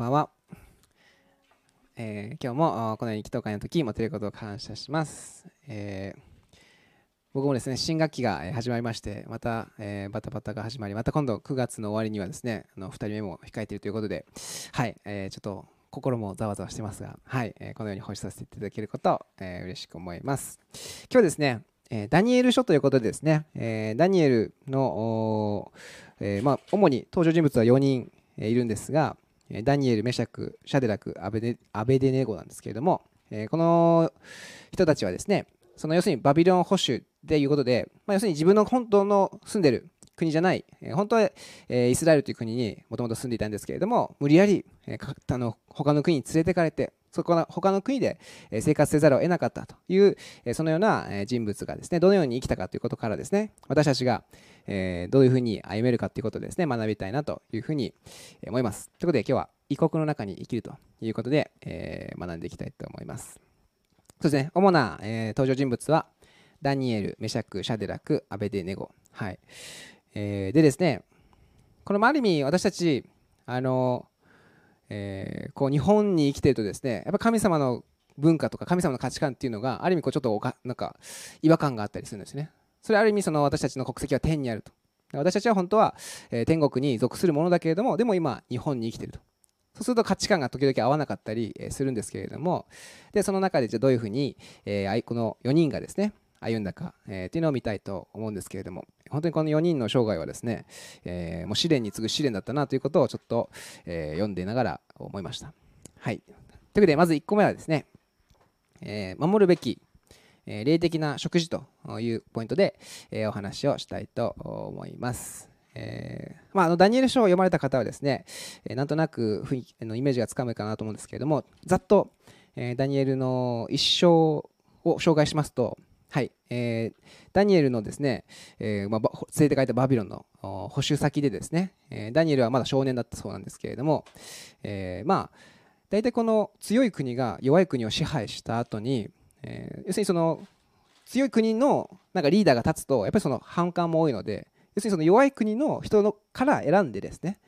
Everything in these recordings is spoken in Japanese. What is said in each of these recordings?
ばんは。えー今日もこのように祈祷会の時持てることを感謝します。えー僕もですね新学期が始まりましてまた、えーバタバタが始まりまた今度9月の終わりにはですねあの2人目も控えているということではい、えーちょっと心もざわざわしてますが、はいえーこのように奉仕させていただけることを、えー嬉しく思います。今日ですね、えダニエル書ということでですね、えダニエルの、えーまあ、主に登場人物は4人、えいるんですが、ダニエル、メシャク、シャデラク、アベデアベデネゴなんですけれども、えこの人たちはですね、その要するにバビロン保守ということで、まあ、要するに自分の本当の住んでる国じゃない、え本当は、えイスラエルという国にもともと住んでいたんですけれども、無理やり、えーかあの他の国に連れてかれて、そこの他の国で生活せざるを得なかったという、えそのような人物がですね、どのように生きたかということからですね、私たちが、えーどういうふうに歩めるかということをですね、学びたいなというふうに思います。ということで今日は異国の中に生きるということで、えー学んでいきたいと思います。そうですね、主な、えー登場人物は、ダニエル、メシャク、シャデラク、アベデネゴ。はい。えーでですね、これもある意味私たち、あの、えーこう日本に生きてるとですね、やっぱ神様の文化とか神様の価値観っていうのがある意味こうちょっとおかなんか違和感があったりするんですね。それある意味その私たちの国籍は天にあると。私たちは本当は、え天国に属するものだけれども、でも今日本に生きていると。そうすると価値観が時々合わなかったりするんですけれども、でその中でじゃどういうふうに、えーこの4人がですね、歩んだか、えーっていうのを見たいと思うんですけれども、本当にこの4人の生涯はですね、えーもう試練に次ぐ試練だったなということをちょっと、えー読んでながら思いました。はい。ということで、まず1個目はですね、えー守るべき、えー霊的な食事というポイントで、えーお話をしたいと思います。えーまあ、あのダニエル書を読まれた方はですね、えーなんとなく雰囲気あのイメージがつかむかなと思うんですけれども、ざっと、えーダニエルの一生を紹介しますと、はいえーダニエルのですね、えーまあ、連れて帰ったバビロンの補修先でですね、えーダニエルはまだ少年だったそうなんですけれども、えーまあ大体この強い国が弱い国を支配した後に、えー要するにその強い国のなんかリーダーが立つとやっぱりその反感も多いので要するにその弱い国の人のから選んでですね。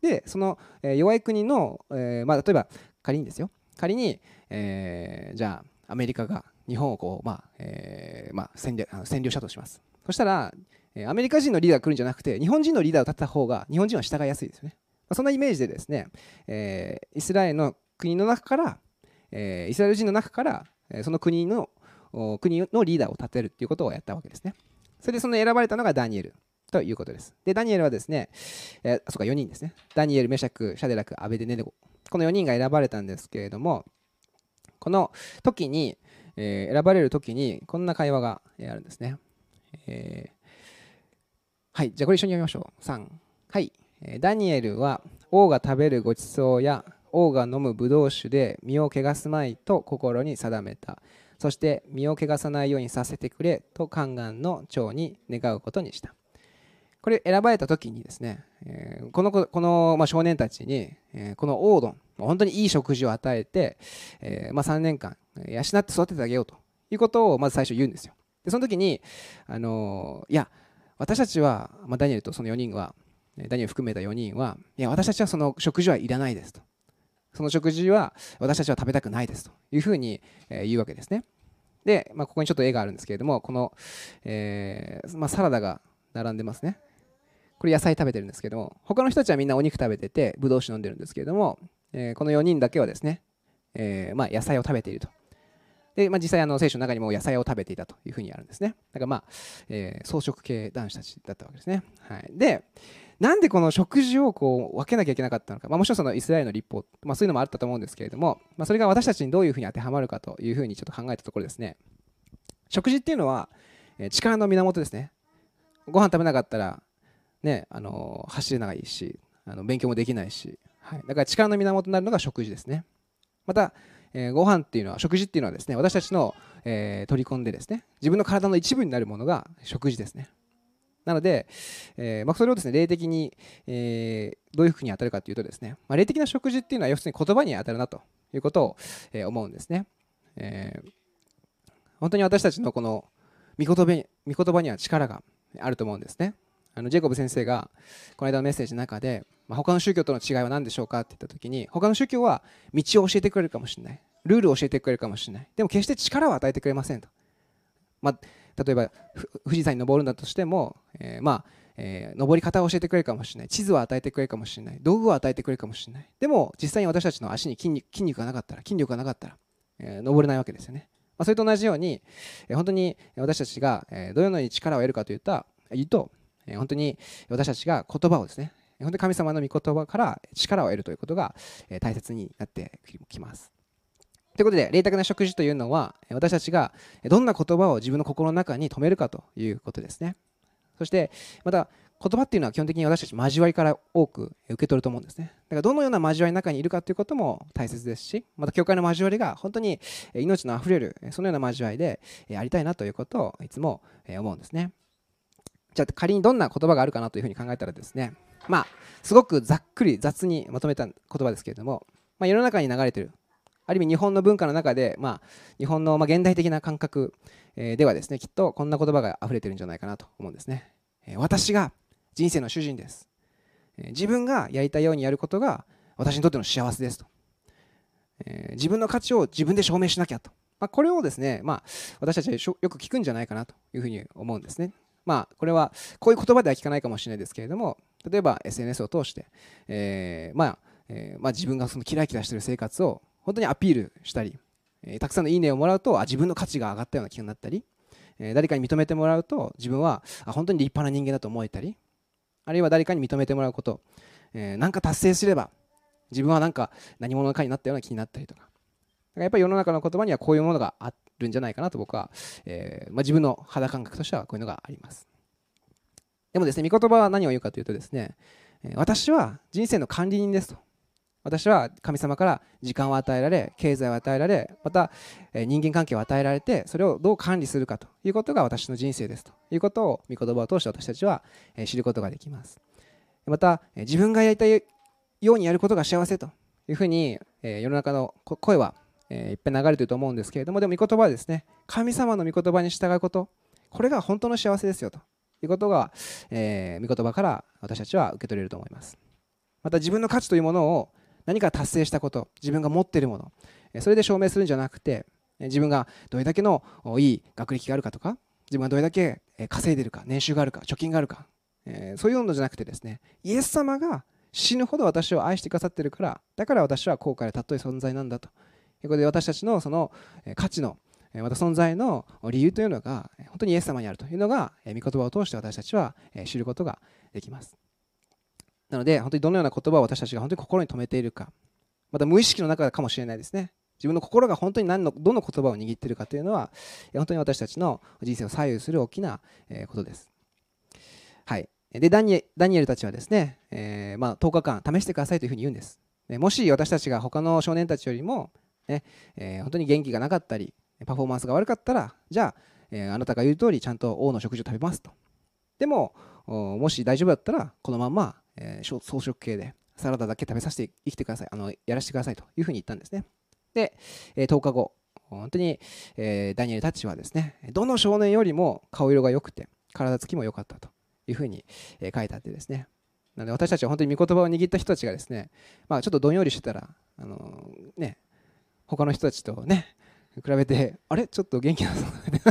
でその、えー弱い国の、えーまあ、例えば仮にですよ。仮に、えーじゃあアメリカが日本をこう、まあえーまあ、占領あの占領したとします。そしたら、えアメリカ人のリーダーが来るんじゃなくて日本人のリーダーを立てた方が日本人は従いやすいですよね、まあ、そんなイメージでですね、えーイスラエルの国の中から、えーイスラエル人の中から、その国の国のリーダーを立てるっていうことをやったわけですね。それでその選ばれたのがダニエルということです。でダニエルはですね、えーそうか4人ですね。ダニエルメシャクシャデラクアベデネデゴこの4人が選ばれたんですけれどもこの時に、えー選ばれる時にこんな会話があるんですね、えーはいじゃあこれ一緒に読みましょう。3はい、ダニエルは王が食べるごちそうや王が飲むブドウ酒で身を汚すまいと心に定めた。そして身を汚さないようにさせてくれと宦官の長に願うことにした。これ選ばれた時にですね、えこのこの、ま、少年たちに、えーこの王丼本当にいい食事を与えて、えま、3年間養って育ててあげようということをまず最初言うんですよ。でその時に、あのいや私たちは、ま、ダニエルとその4人はダニエル含めた4人はいや私たちはその食事はいらないですと。その食事は私たちは食べたくないですというふうに、言うわけですね。で、まあ、ここにちょっと絵があるんですけれどもこの、えーまあ、サラダが並んでますね。これ野菜食べてるんですけども他の人たちはみんなお肉食べててぶどう酒飲んでるんですけれども、えーこの4人だけはですね、えーまあ、野菜を食べていると。で、まあ、実際あの聖書の中にも野菜を食べていたというふうにあるんですね。だからまあ、えー草食系男子たちだったわけですね、はい、でなんでこの食事をこう分けなきゃいけなかったのか、まあ、もちろんそのイスラエルの立法、まあ、そういうのもあったと思うんですけれども、まあ、それが私たちにどういうふうに当てはまるかというふうにちょっと考えたところですね。食事っていうのは、えー力の源ですね。ご飯食べなかったらねあのー走れないしあの勉強もできないし、はい、だから力の源になるのが食事ですね。また、えーご飯っていうのは食事っていうのはですね私たちの、えー取り込んでですね自分の体の一部になるものが食事ですね。なので、えーまあ、それをですね霊的に、えどういうふうに当たるかというとですね、まあ、霊的な食事っていうのは要するに言葉に当たるなということを、え思うんですね、え本当に私たちのこの御言葉に御言葉には力があると思うんですね。あのジェイコブ先生がこの間のメッセージの中で、まあ、他の宗教との違いは何でしょうかって言った時に他の宗教は道を教えてくれるかもしれない。ルールを教えてくれるかもしれない。でも決して力を与えてくれませんと、まあ、例えば富士山に登るんだとしても、えー、まあえー、登り方を教えてくれるかもしれない。地図を与えてくれるかもしれない。道具を与えてくれるかもしれない。でも実際に私たちの足に筋肉筋肉がなかったら筋力がなかったら、えー、登れないわけですよね、まあ、それと同じように、えー、本当に私たちが、え、どのように力を得るかといった言うと、本当に私たちが言葉をですね本当に神様の御言葉から力を得るということが、大切になってきますということで、霊的な食事というのは、私たちがどんな言葉を自分の心の中に留めるかということですね。そしてまた言葉っていうのは基本的に私たち交わりから多く受け取ると思うんですね。だからどのような交わりの中にいるかということも大切ですし、また教会の交わりが本当に命のあふれる、そのような交わりでありたいなということをいつも思うんですね。じゃあ仮にどんな言葉があるかなというふうに考えたらですね、まあ、すごくざっくり雑にまとめた言葉ですけれども、まあ、世の中に流れてる、ある意味日本の文化の中で、まあ、日本のま現代的な感覚ではですね、きっとこんな言葉が溢れてるんじゃないかなと思うんですね。私が人生の主人です自分がやりたいようにやることが私にとっての幸せですと自分の価値を自分で証明しなきゃと、まあ、これをですね、まあ、私たちはよく聞くんじゃないかなというふうに思うんですね。まあ、これはこういう言葉では聞かないかもしれないですけれども例えば SNS を通して、えー、まあえー、まあ、自分がそのキラキラしてる生活を本当にアピールしたり、えー、たくさんのいいねをもらうとあ自分の価値が上がったような気になったり、え誰かに認めてもらうと自分はあ本当に立派な人間だと思えたりあるいは誰かに認めてもらうこと、えー、なんか達成すれば自分はなんか何者かになったような気になったりとか。だからやっぱり世の中の言葉にはこういうものがあっるんじゃないかなと僕は、えーまあ、自分の肌感覚としてはこういうのがあります。でもですね御言葉は何を言うかというとですね私は人生の管理人ですと。私は神様から時間を与えられ経済を与えられまた人間関係を与えられてそれをどう管理するかということが私の人生ですと。いうことを御言葉を通して私たちは知ることができます。また自分がやりたいようにやることが幸せというふうに世の中の声はえいっぱい流れてると思うんですけれどもでも御言葉はですね神様の御言葉に従うことこれが本当の幸せですよと。いうことが、えー、御言葉から私たちは受け取れると思います。また自分の価値というものを何か達成したこと自分が持っているものそれで証明するんじゃなくて自分がどれだけのいい学歴があるかとか自分がどれだけ稼いでるか年収があるか貯金があるかえそういうのじゃなくてですねイエス様が死ぬほど私を愛してくださってるからだから私は後悔で尊い存在なんだと。ことで私たちのその価値のまた存在の理由というのが本当にイエス様にあるというのが御言葉を通して私たちは知ることができます。なので、本当にどのような言葉を私たちが本当に心に留めているか、また無意識の中かもしれないですね。自分の心が本当に何のどの言葉を握っているかというのは、本当に私たちの人生を左右する大きなことです。はい。で、ダニエダニエルたちはですね、えー、まあ、10日間試してくださいというふうに言うんです。もし私たちが他の少年たちよりも、ねえー、本当に元気がなかったり、パフォーマンスが悪かったら、じゃあ、えー、あなたが言う通りちゃんと王の食事を食べますと。でも、もし大丈夫だったら、このままえー、草食系でサラダだけ食べさせて生きてください。あのやらせてくださいというふうに言ったんですね。で、えー、10日後本当に、えー、ダニエルたちはですねどの少年よりも顔色が良くて体つきも良かったというふうに、え、書いてあってですね。なので私たちは本当に御言葉を握った人たちがですね、まあ、ちょっとどんよりしてたらあのね他の人たちとね比べてあれ？ちょっと元気な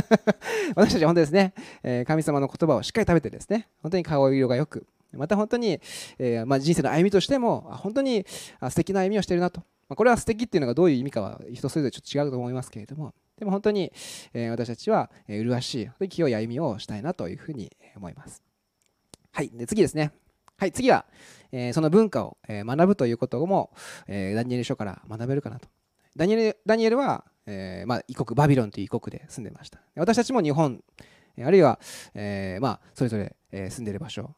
私たちは本当ですね、え神様の言葉をしっかり食べてですね本当に顔色が良くまた本当に、え、ま、人生の歩みとしても本当に素敵な歩みをしているなと、ま、これは素敵っていうのがどういう意味かは人それぞれちょっと違うと思いますけれどもでも本当に、え、私たちは麗しい清い歩みをしたいなというふうに思います。はいで次ですね。はい次は、え、その文化を学ぶということも、えダニエル書から学べるかなと。ダニエルダニエルは、えまあ、異国バビロンという異国で住んでました私たちも日本あるいは、えー、まあ、それぞれ、え住んでいる場所、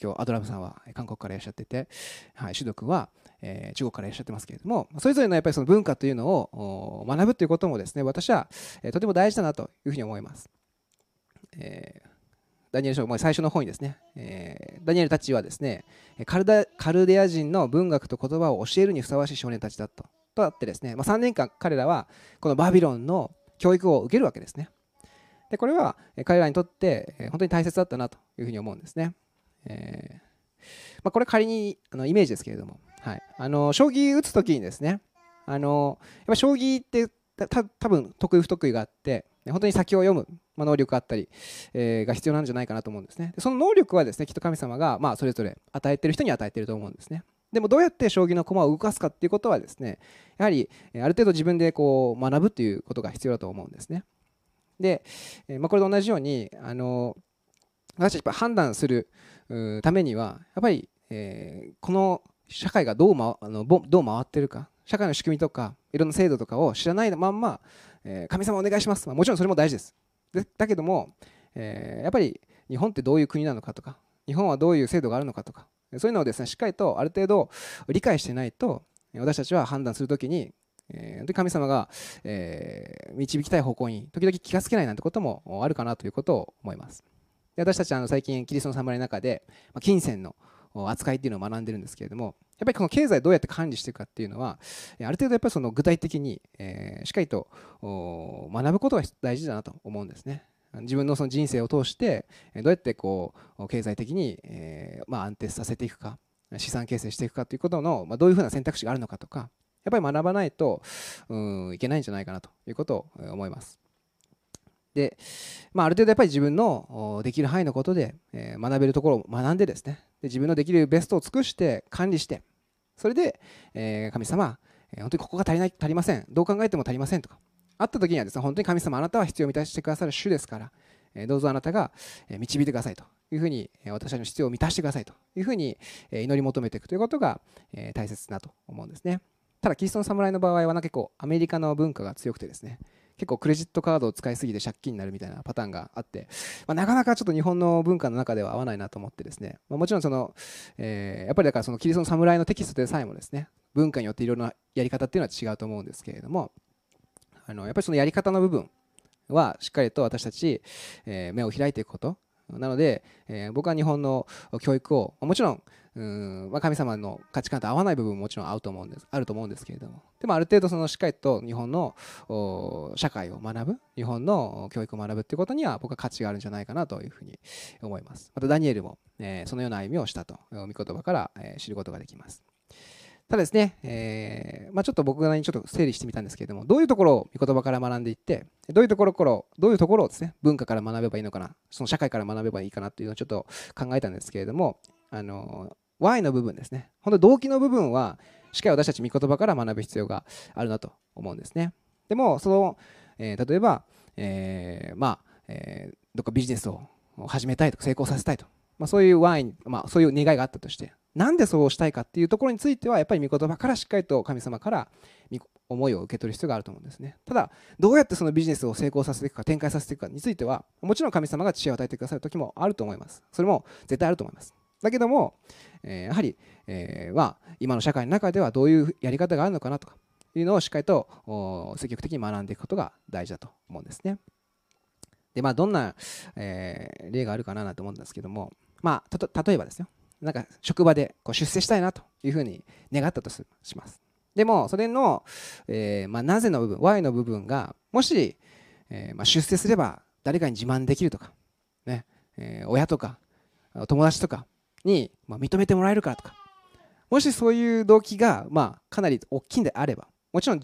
今日アドラムさんは韓国からいらっしゃってて、はい、シュド君は、え、中国からいらっしゃってますけれども、それぞれのやっぱりその文化というのを学ぶということもですね、私は、え、とても大事だなというふうに思います。えーダニエル書、最初の方にですね、えー、ダニエルたちはですねカルダ、カルデア人の文学と言葉を教えるにふさわしい少年たちだと。とあってですね、まあ、3年間彼らはこのバビロンの教育を受けるわけですね。でこれは彼らにとって本当に大切だったなというふうに思うんですね。えーまあ、これ仮にあのイメージですけれども、はい、あの将棋打つ時にですねあのやっぱ将棋ってた多分得意不得意があって本当に先を読む、まあ、能力があったり、えー、が必要なんじゃないかなと思うんですねでその能力はですねきっと神様が、まあ、それぞれ与えてる人に与えてると思うんですねでもどうやって将棋の駒を動かすかっていうことはですねやはりある程度自分でこう学ぶっていうことが必要だと思うんですね。で、まあ、これと同じようにあの私たち判断するためにはやっぱり、えー、この社会がどう,、ま、あのどう回ってるか社会の仕組みとかいろんな制度とかを知らないまんま、えー、神様お願いします、まあ、もちろんそれも大事です。でだけども、えー、やっぱり日本ってどういう国なのかとか日本はどういう制度があるのかとかそういうのをですねしっかりとある程度理解してないと私たちは判断するときに、えー、神様が、えー、導きたい方向に時々気がつけないなんてこともあるかなということを思います。で私たちはあの最近キリストの侍の中で、ま、金銭の扱いっていうのを学んでるんですけれどもやっぱりこの経済どうやって管理していくかっていうのはある程度やっぱりその具体的に、えー、しっかりと学ぶことが大事だなと思うんですね。自分のその人生を通してどうやってこう経済的に、え、まあ、安定させていくか資産形成していくかということの、まあ、どういうふうな選択肢があるのかとかやっぱり学ばないとうんいけないんじゃないかなということを思います。で、まあ、ある程度やっぱり自分のできる範囲のことで、え学べるところを学んでですねで自分のできるベストを尽くして管理してそれで、え神様、え本当にここが足りない足りませんどう考えても足りませんとかあった時にはですね本当に神様あなたは必要を満たしてくださる主ですから、どうぞあなたが導いてくださいと。いうふうに私たちの必要を満たしてくださいと。いうふうに祈り求めていくということが大切だと思うんですね。ただキリストの侍の場合はな結構アメリカの文化が強くてですね結構クレジットカードを使いすぎて借金になるみたいなパターンがあって、まあ、なかなかちょっと日本の文化の中では合わないなと思ってですね、まあ、もちろんその、えー、やっぱりだからそのキリストの侍のテキストでさえもですね文化によっていろいろなやり方っていうのは違うと思うんですけれどもあのやっぱりそのやり方の部分はしっかりと私たち、え、目を開いていくこと。なので、えー、僕は日本の教育をもちろんうんまあ、神様の価値観と合わない部分ももちろん合うと思うんですあると思うんですけれども。でもある程度そのしっかりと日本の社会を学ぶ日本の教育を学ぶっていうことには僕は価値があるんじゃないかなというふうに思います。またダニエルも、えー、そのような歩みをしたと御言葉から、えー、知ることができます。ただですね、えーまあ、ちょっと僕なりにちょっと整理してみたんですけれども、どういうところを御言葉から学んでいって、どういうところからどういうところをですね、文化から学べばいいのかな、その社会から学べばいいかなというのをちょっと考えたんですけれども、あの Y の部分ですね。本当動機の部分は、しっかり私たち御言葉から学ぶ必要があるなと思うんですね。でも、その、えー、例えば、えー、まあ、え、どっかビジネスを始めたいとか成功させたいと、まあ、そういう Y、まあ、そういう願いがあったとして、なんでそうしたいかっていうところについては、やっぱり御言葉からしっかりと神様から思いを受け取る必要があると思うんですね。ただ、どうやってそのビジネスを成功させていくか、展開させていくかについては、もちろん神様が知恵を与えてくださる時もあると思います。それも絶対あると思います。だけども、えー、やはり、えー、まあ、今の社会の中ではどういうやり方があるのかなとかいうのをしっかりと積極的に学んでいくことが大事だと思うんですね。で、まあ、どんな、えー、例があるかなと思うんですけども、まあ、例えばですよ、なんか職場でこう出世したいなというふうに願ったとします。でも、それの、えーまあ、なぜの部分、Y の部分が、もし、えーまあ、出世すれば誰かに自慢できるとか、ねえー、親とか友達とかに、まあ、認めてもらえるからとかもしそういう動機が、まあ、かなり大きいんであればもちろん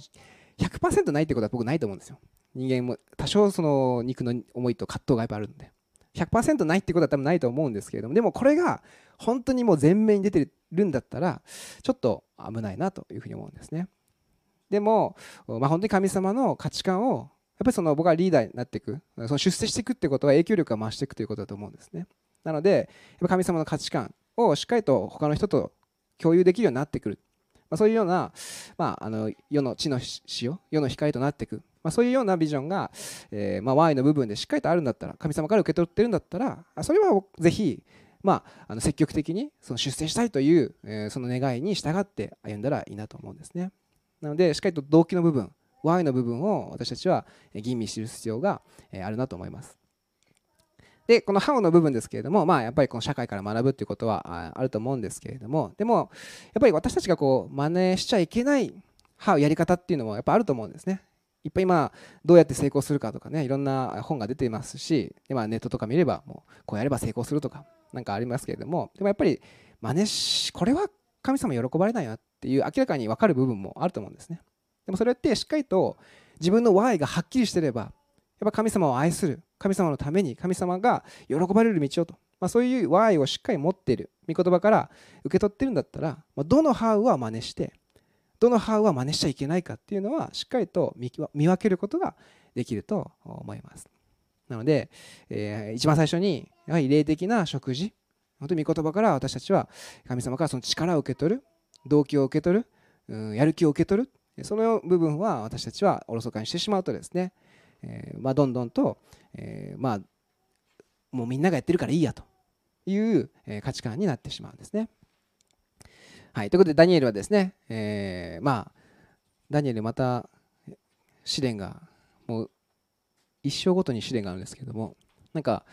100%ないってことは僕ないと思うんですよ。人間も多少その肉の思いと葛藤がやっぱあるんで。100%ないってことは多分ないと思うんですけれどもでもこれが本当にもう前面に出てるんだったらちょっと危ないなというふうに思うんですね。でも、まあ、本当に神様の価値観をやっぱりその僕がリーダーになっていくその出世していくってことは影響力が増していくということだと思うんですね。なので神様の価値観をしっかりと他の人と共有できるようになってくる、まあ、そういうような、まあ、あの世の地の塩世の光となっていく、まあ、そういうようなビジョンが、えーまあ、Y の部分でしっかりとあるんだったら神様から受け取ってるんだったらそれはぜひ、まあ、あの積極的にその出世したいという、えー、その願いに従って歩んだらいいなと思うんですねなのでしっかりと動機の部分 Y の部分を私たちは吟味する必要があるなと思いますで、この How の部分ですけれども、まあ、やっぱりこの社会から学ぶっていうことはあると思うんですけれども、でも、やっぱり私たちがこう、真似しちゃいけない How やり方っていうのもやっぱあると思うんですね。いっぱい今どうやって成功するかとかねいろんな本が出ていますし今ネットとか見ればもうこうやれば成功するとか何かありますけれどもでもやっぱり真似しこれは神様喜ばれないなっていう明らかに分かる部分もあると思うんですね。でもそれってしっかりと自分の Y がはっきりしてればやっぱ神様を愛する神様のために神様が喜ばれる道をと、まあ、そういう Y をしっかり持っている御言葉から受け取ってるんだったら、ま、どの How は真似してどの班は真似しちゃいけないかっていうのはしっかりと見分けることができると思いますなので、えー、一番最初にやはり霊的な食事本当に御言葉から私たちは神様からその力を受け取る動機を受け取る、うん、やる気を受け取るその部分は私たちはおろそかにしてしまうとですね、えー、まあ、どんどんと、えー、まあ、もうみんながやってるからいいやという価値観になってしまうんですね。はい、ということでダニエルはですね、えー、まあダニエルまた試練がもう一生ごとに試練があるんですけどもなんか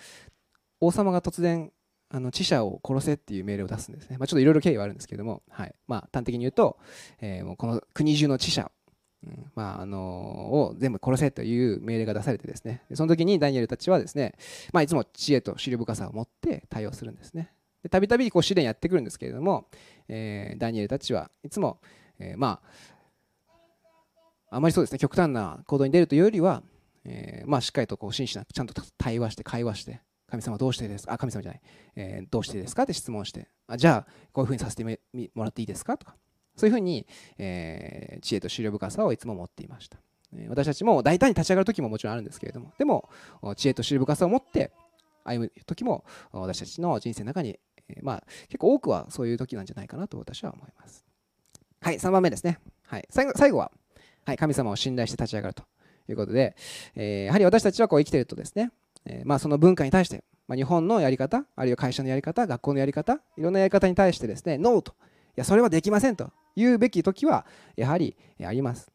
王様が突然あの知者を殺せっていう命令を出すんですね、まあ、ちょっといろいろ経緯はあるんですけども、はい。まあ、端的に言うと、えー、もうこの国中の知者うんまああのを全部殺せという命令が出されてですね。その時にダニエルたちはですね、まあ、いつも知恵と思慮深さを持って対応するんですね。たびたび試練やってくるんですけれども、えー、ダニエルたちはいつも、えー、まああまりそうですね極端な行動に出るというよりは、えー、まあしっかりとこう真摯なちゃんと対話して会話して神様どうしてですか？あ神様じゃない、えー、どうしてですか？って質問して。あじゃあこういうふうにさせてもらっていいですか？とか。そういうふうに、え、知恵と思慮深さをいつも持っていました。私たちも大胆に立ち上がる時ももちろんあるんですけれども。でも知恵と思慮深さを持って歩む時も私たちの人生の中に、え、まあ、結構多くはそういう時なんじゃないかなと私は思います。はい3番目ですね、はい、最後最後は、はい、神様を信頼して立ち上がるということで、えー、やはり私たちはこう生きているとですねえー、まあ、その文化に対して、まあ、日本のやり方あるいは会社のやり方学校のやり方いろんなやり方に対してですねノーといやそれはできませんと言うべき時はやはりあります、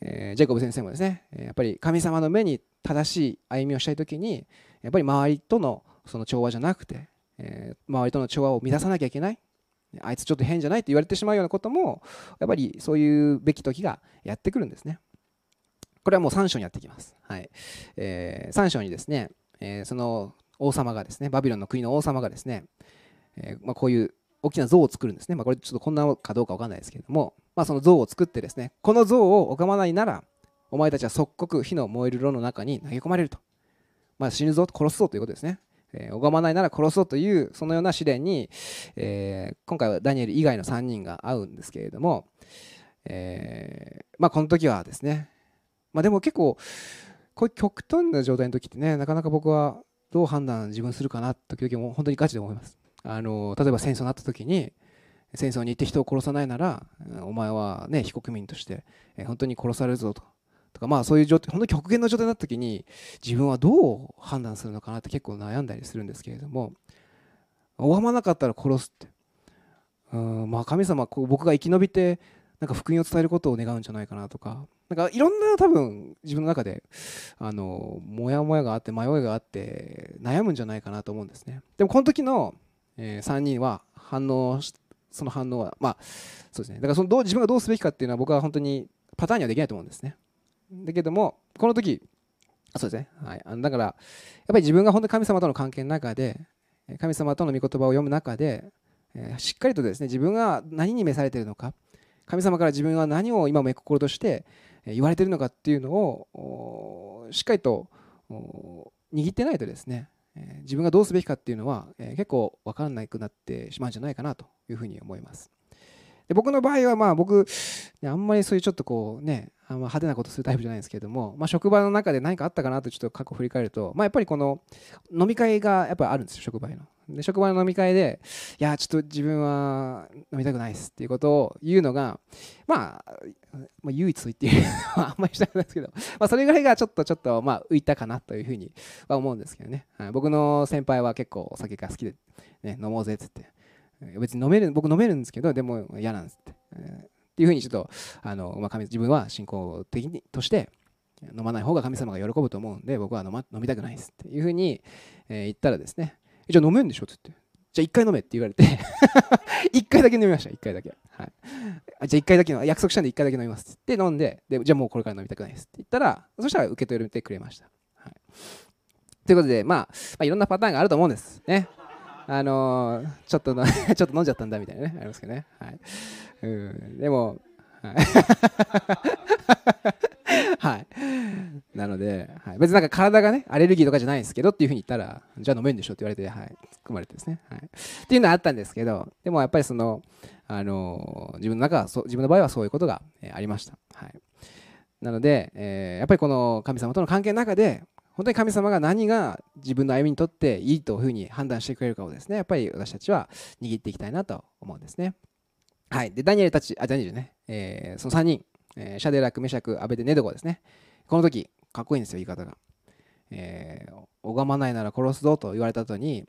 えー、ジェイコブ先生もですねやっぱり神様の目に正しい歩みをしたい時にやっぱり周りとのその調和じゃなくて、えー、周りとの調和を乱さなきゃいけないあいつちょっと変じゃないって言われてしまうようなこともやっぱりそういうべき時がやってくるんですねこれはもう3章にやってきます。はいえー、3章にですね、えー、その王様がですね、バビロンの国の王様がですね、えまあ、こういう大きな像を作るんですね。まあ、これちょっとこんなかどうかわかんないですけれども、まあ、その像を作ってですね、この像を拝まないなら、お前たちは即刻火の燃える炉の中に投げ込まれると。まあ、死ぬぞ、殺すぞということですね。えー、拝まないなら殺すぞという、そのような試練に、えー、今回はダニエル以外の3人が会うんですけれども、えーまあ、この時はですね、まあ、でも結構こういう極端な状態の時ってねなかなか僕はどう判断自分するかな時々も本当にガチで思います。あの例えば戦争になった時に戦争に行って人を殺さないならお前はね非国民として本当に殺されるぞと。とかまあそういう状態本当に極限の状態になった時に自分はどう判断するのかなって結構悩んだりするんですけれども拝まなかったら殺すって。うんまあ神様こう僕が生き延びてなんか福音を伝えることを願うんじゃないかなとかなんかいろんな多分自分の中であのモヤモヤがあって迷いがあって悩むんじゃないかなと思うんですね。でもこの時の、え、3人は反応その反応はまあそうですね。だからそのどう自分がどうすべきかっていうのは僕は本当にパターンにはできないと思うんですね。だけどもこの時あそうですね、はい、あのだからやっぱり自分が本当に神様との関係の中で神様との御言葉を読む中で、え、しっかりとですね自分が何に召されているのか神様から自分は何を今も心として言われているのかっていうのをしっかりと握ってないとですね自分がどうすべきかっていうのは結構分からなくなってしまうんじゃないかなというふうに思います。で僕の場合はまあ僕あんまりそういうちょっとこうねあんま派手なことするタイプじゃないですけれども、まあ、職場の中で何かあったかなとちょっと過去振り返ると、まあ、やっぱりこの飲み会がやっぱあるんですよ職場の。で職場の飲み会でいやちょっと自分は飲みたくないですっていうことを言うのが、まあ、まあ、唯一と言っているのはあんまりしたくないですけど、まあ、それぐらいがちょっとちょっとまあ浮いたかなというふうには思うんですけどね、はい、僕の先輩は結構お酒が好きで、ね、飲もうぜっつって。別に飲める僕飲めるんですけどでも嫌なんですって、っていうふうにちょっとあの、まあ、自分は信仰的にとして飲まない方が神様が喜ぶと思うんで僕は飲,、ま、飲みたくないですっていうふうに、えー、言ったらですねじゃあ飲めるんでしょ？って言ってじゃあ1回飲めって言われて 1回だけ飲みました1回だけ、はい、あじゃあ1回だけの約束したんで1回だけ飲みますって飲んででじゃあもうこれから飲みたくないですって言ったらそしたら受け取れてくれました、はい、ということで、まあ、まあいろんなパターンがあると思うんですね。あの、ちょっと ちょっと飲んじゃったんだみたいなねありますけどね、はい、うん。でもはい。はい。なので、はい、別になんか体がね、アレルギーとかじゃないんですけどっていうふうに言ったら、じゃあ飲めんでしょって言われて、はい、含まれてですね。はい、っていうのはあったんですけど、でもやっぱりその、あの自分の中はそ自分の場合はそういうことが、えー、ありました。はい、なので、えー、やっぱりこの神様との関係の中で、本当に神様が何が自分の歩みにとっていいというふうに判断してくれるかをですね、やっぱり私たちは握っていきたいなと思うんですね。はい。で、ダニエルたち、あ、ダニエルね、えー、その3人、えー、シャデラク、メシャク、アベデ、ネドゴですね。この時、かっこいいんですよ、言い方が。えー、拝まないなら殺すぞと言われた後に、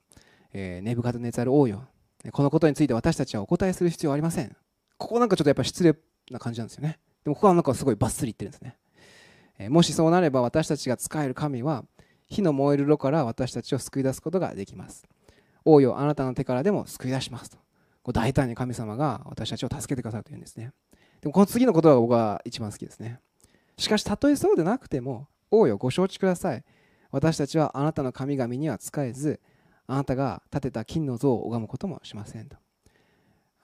えー、ネブカドネツァル王よ。このことについて私たちはお答えする必要はありません。ここなんかちょっとやっぱ失礼な感じなんですよね。でもここはなんかすごいバッスリ言ってるんですね。もしそうなれば私たちが使える神は、火の燃える炉から私たちを救い出すことができます。王よ、あなたの手からでも救い出しますと。こう大胆に神様が私たちを助けてくださるというんですね。でもこの次の言葉が僕は一番好きですね。しかしたとえそうでなくても、王よご承知ください。私たちはあなたの神々には仕えず、あなたが建てた金の像を拝むこともしませんと。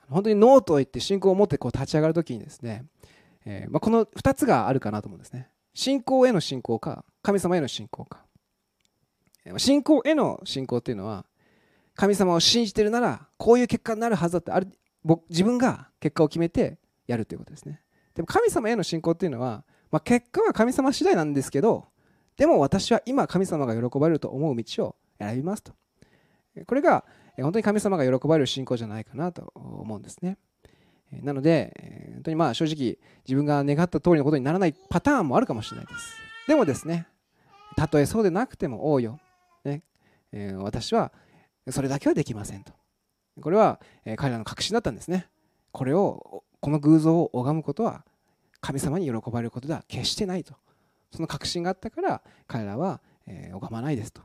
本当にノーと言って信仰を持ってこう立ち上がるときにですね、えー、まあ、この2つがあるかなと思うんですね。信仰への信仰か、神様への信仰か。信仰への信仰っていうのは、神様を信じてるならこういう結果になるはずだってある自分が結果を決めてやるということですね。でも神様への信仰っていうのは、まあ、結果は神様次第なんですけどでも私は今神様が喜ばれると思う道を選びますと。これが本当に神様が喜ばれる信仰じゃないかなと思うんですね。なので本当にまあ正直自分が願った通りのことにならないパターンもあるかもしれないですでもですねたとえそうでなくても王よ、ねえ私はそれだけはできませんと。これは、え彼らの確信だったんですね。これを、この偶像を拝むことは神様に喜ばれることでは決してないと。その確信があったから彼らは、え拝まないですと。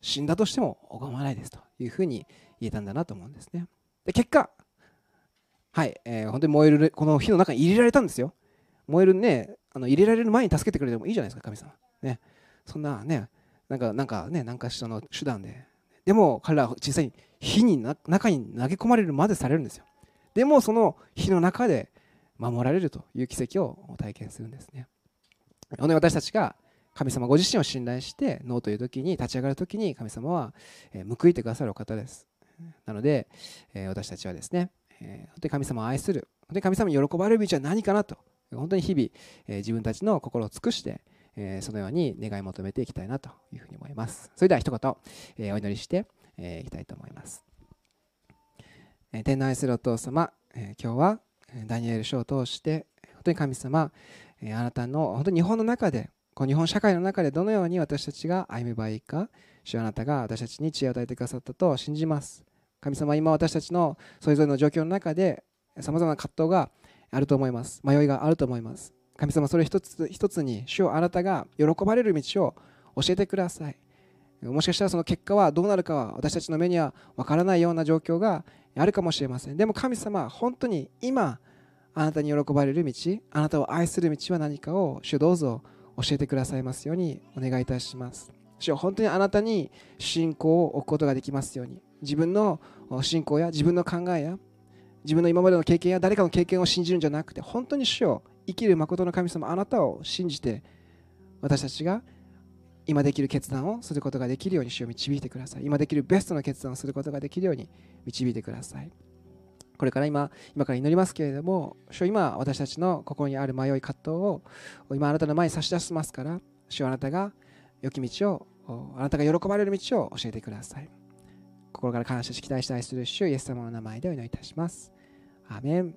死んだとしても拝まないですというふうに言えたんだなと思うんですね。で結果、はい、えー、本当に燃える、この火の中に入れられたんですよ。燃えるね、あの入れられる前に助けてくれてもいいじゃないですか、神様。ね、そんなね、なんか、なんかね、なんかしらの手段で。でも彼らは実際に火に中に投げ込まれるまでされるんですよ。でもその火の中で守られるという奇跡を体験するんですね。本当に私たちが神様ご自身を信頼してノーという時に立ち上がる時に神様は報いてくださるお方です。なので私たちはですねえ本当に神様を愛する本当に神様に喜ばれる道は何かなと本当に日々え自分たちの心を尽くしてえそのように願い求めていきたいなというふうに思います。それでは一言、えお祈りしてい、きたいと思います。え天の愛するお父様、え今日はダニエル書を通して本当に神様、えあなたの本当に日本の中でこの日本社会の中でどのように私たちが歩めばいいか主あなたが私たちに知恵を与えてくださったと信じます神様今私たちのそれぞれの状況の中でさまざまな葛藤があると思います。迷いがあると思います。神様それ一つ一つに主をあなたが喜ばれる道を教えてください。もしかしたらその結果はどうなるかは私たちの目にはわからないような状況があるかもしれません。でも神様本当に今あなたに喜ばれる道あなたを愛する道は何かを主どうぞ教えてくださいますようにお願いいたします。主本当にあなたに信仰を置くことができますように。自分の信仰や自分の考えや自分の今までの経験や誰かの経験を信じるんじゃなくて本当に主を生きる誠の神様あなたを信じて私たちが今できる決断をすることができるように主を導いてください。今できるベストな決断をすることができるように導いてください。これから今今から祈りますけれども主今私たちの心にある迷い葛藤を今あなたの前に差し出しますから主あなたが良き道をあなたが喜ばれる道を教えてください。心から感謝し期待したいする主イエス様の名前でお祈りいたします。アメン。